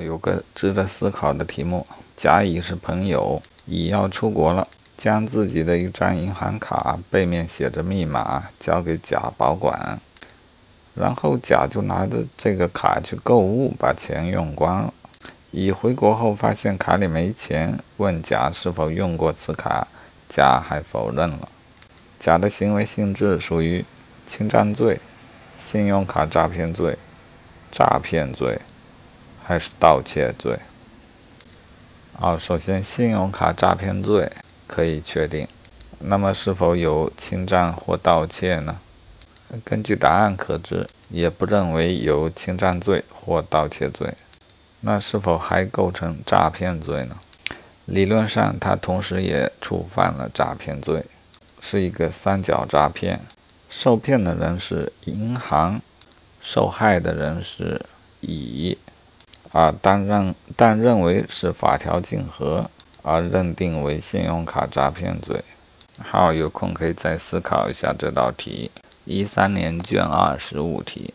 有个值得思考的题目：甲乙是朋友，乙要出国了，将自己的一张银行卡背面写着密码交给甲保管，然后甲就拿着这个卡去购物，把钱用光了。乙回国后发现卡里没钱，问甲是否用过此卡，甲还否认了。甲的行为性质属于侵占罪、信用卡诈骗罪、诈骗罪。还是盗窃罪。啊，首先信用卡诈骗罪可以确定，那么是否有侵占或盗窃呢？根据答案可知，也不认为有侵占罪或盗窃罪。那是否还构成诈骗罪呢？理论上，它同时也触犯了诈骗罪，是一个三角诈骗。受骗的人是银行，受害的人是乙。啊，但认但认为是法条竞合，而认定为信用卡诈骗罪。好，有空可以再思考一下这道题。一三年卷二十五题。